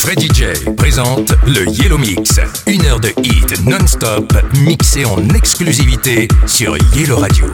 Freddy J présente le Yellow Mix. Une heure de hit non-stop mixé en exclusivité sur Yellow Radio.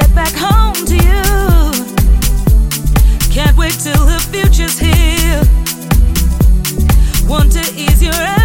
get back home to you. Can't wait till the future's here. Want to ease your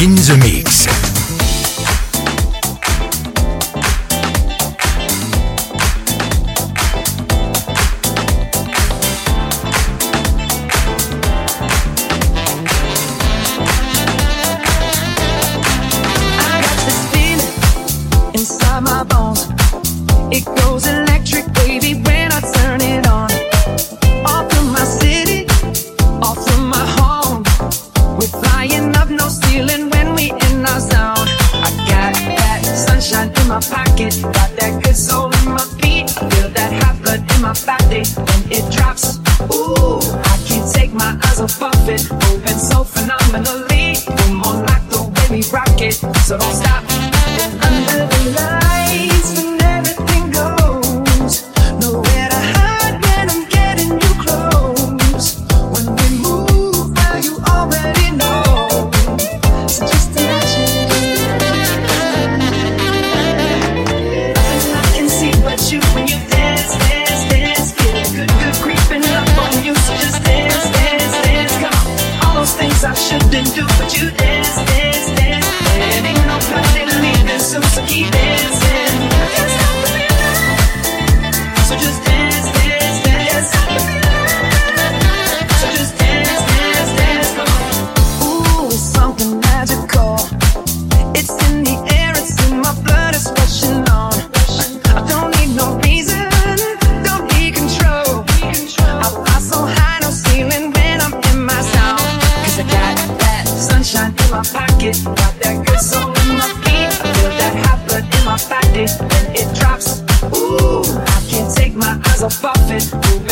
in the mix.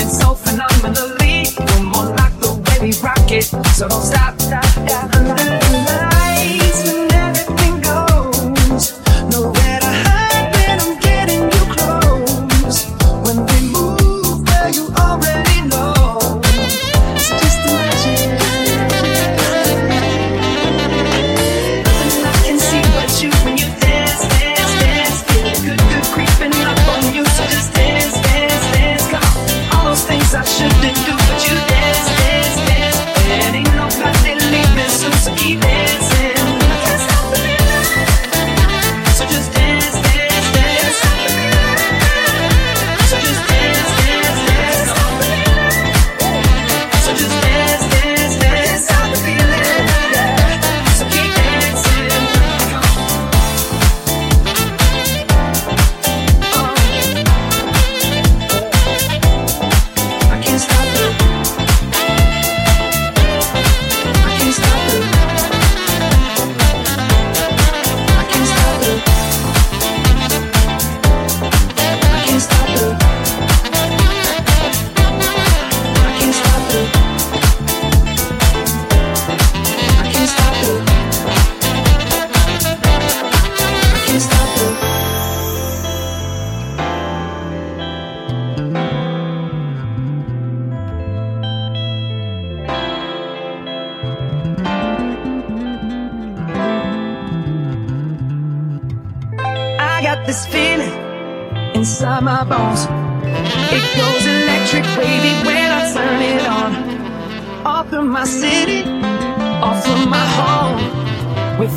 So phenomenally. We're more like the way we rock it, so don't stop.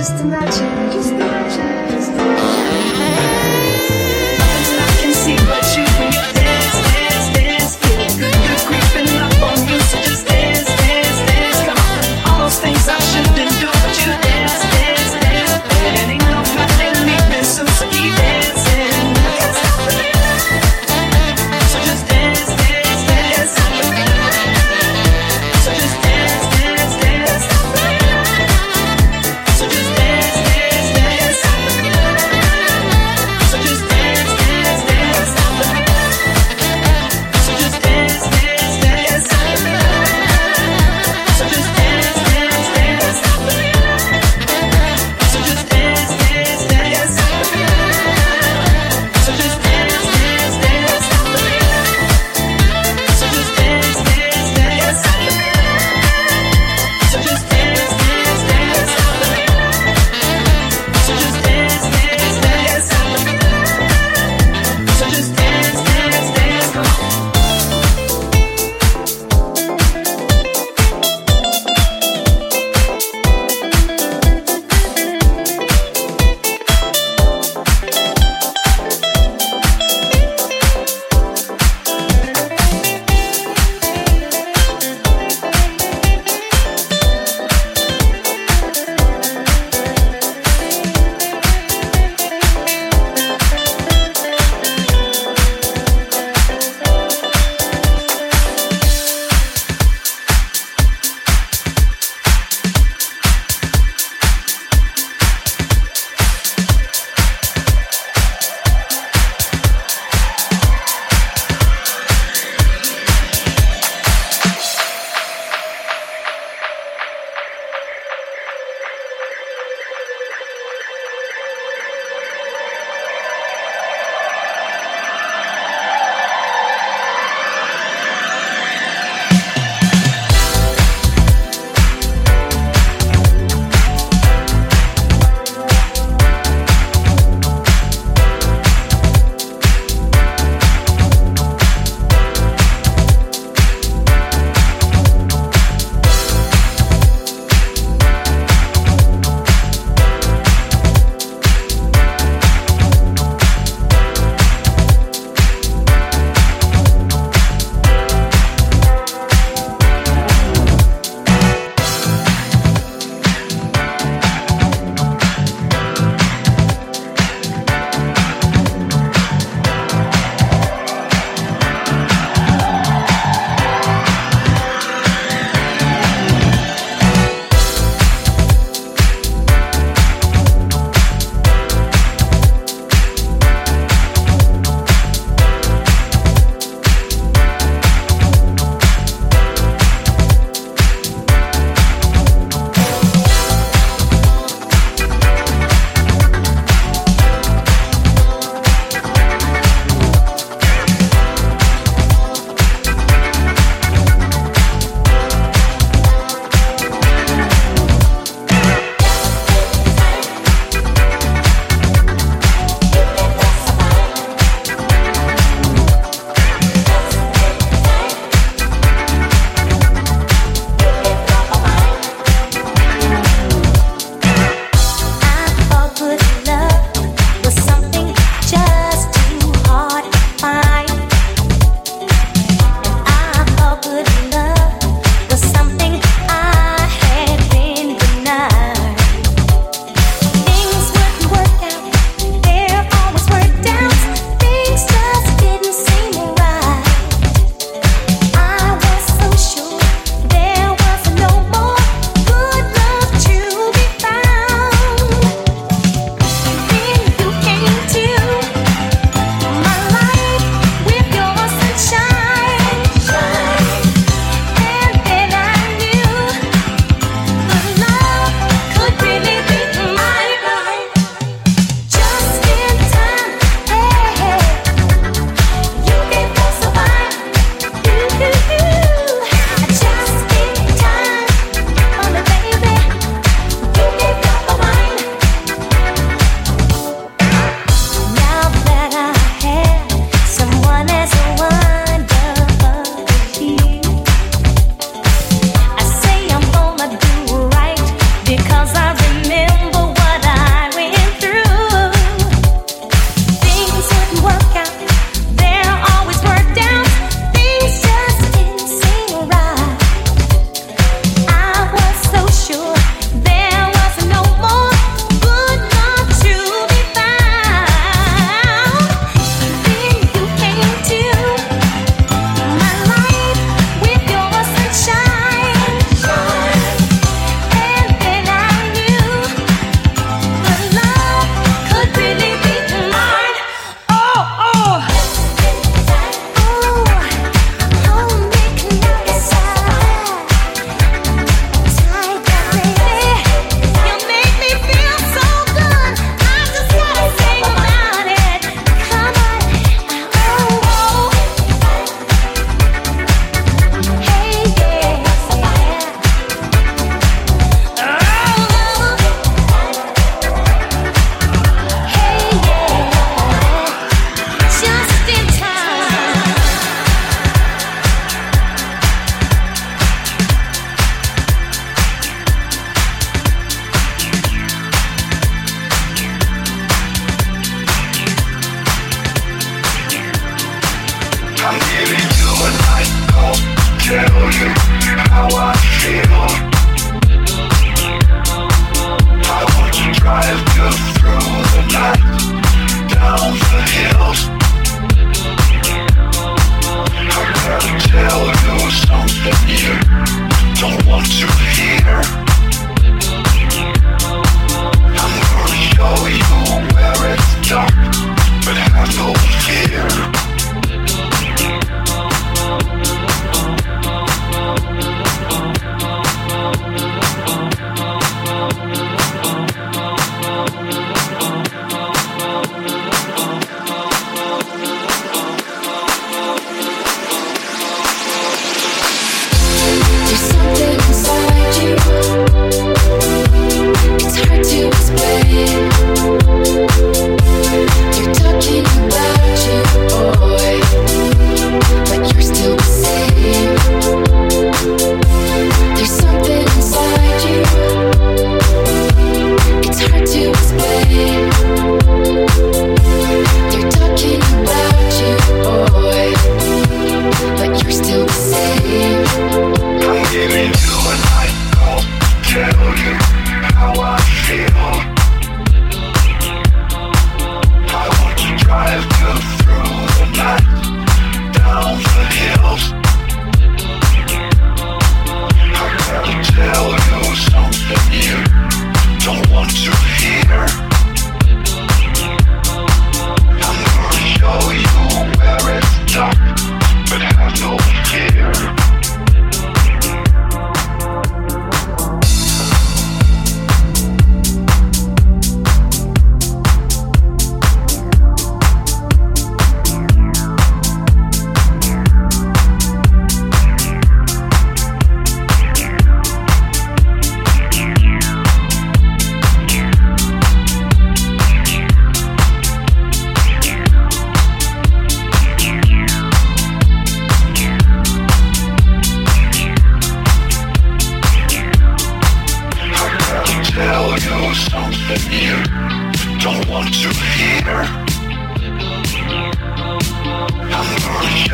just imagine,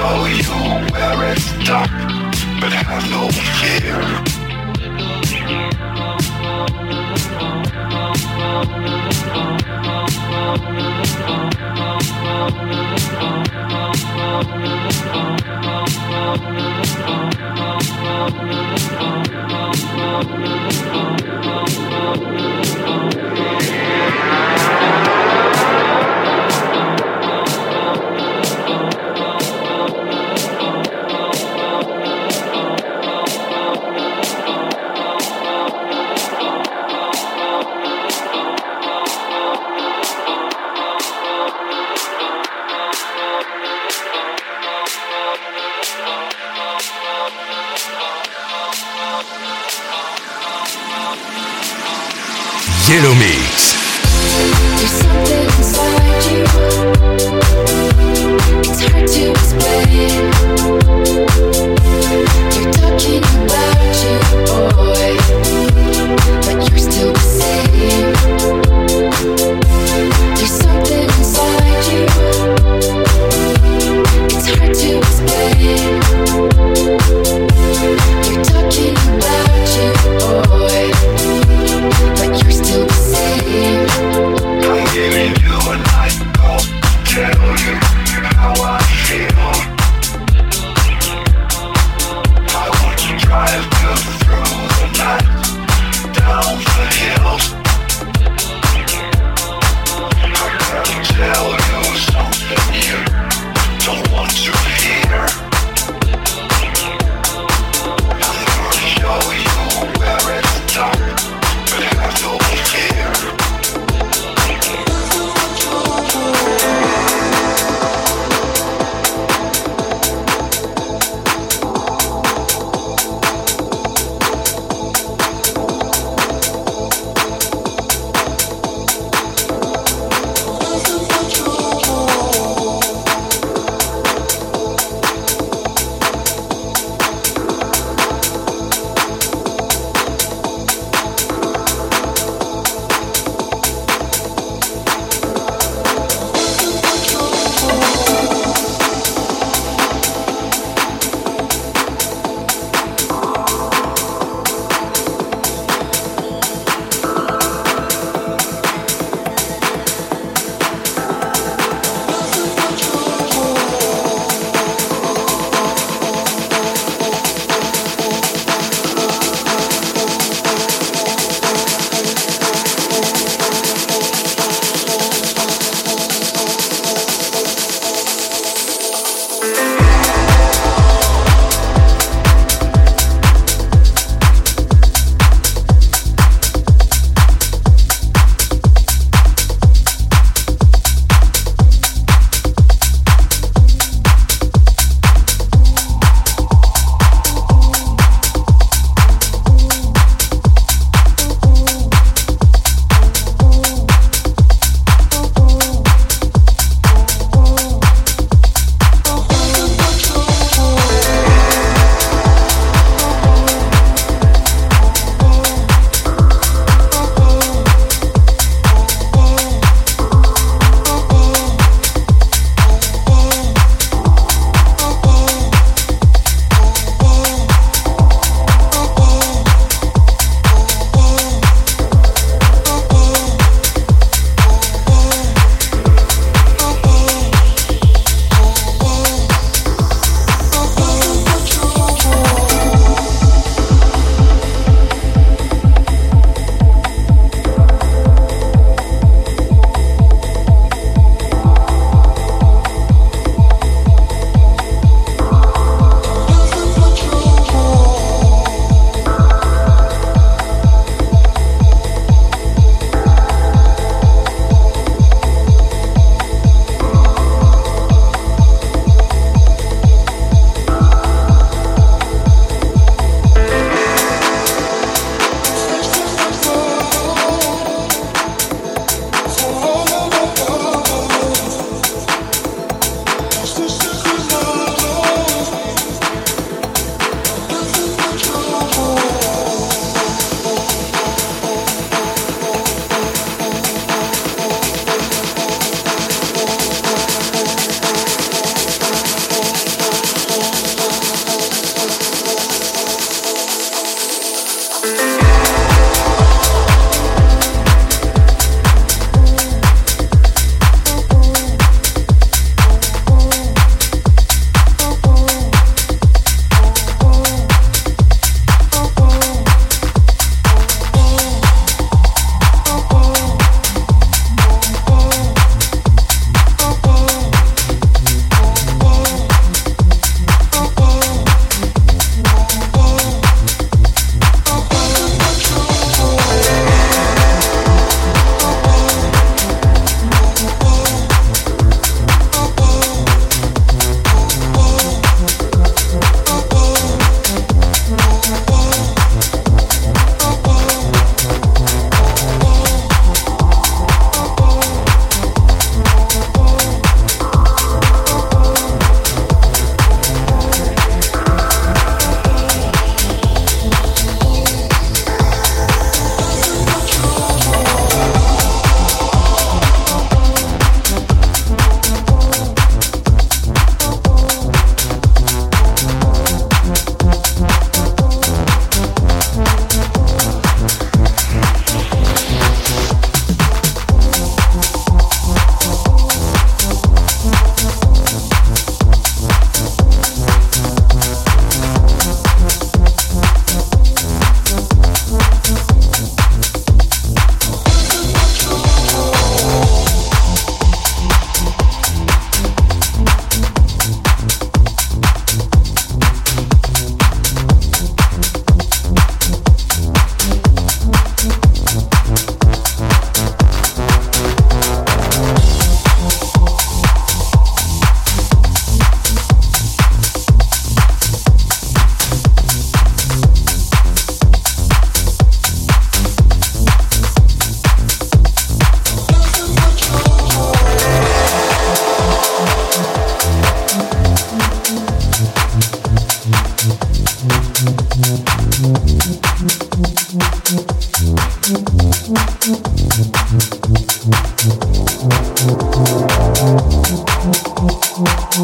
show you where it's dark, but have no fear. Yellow Mix.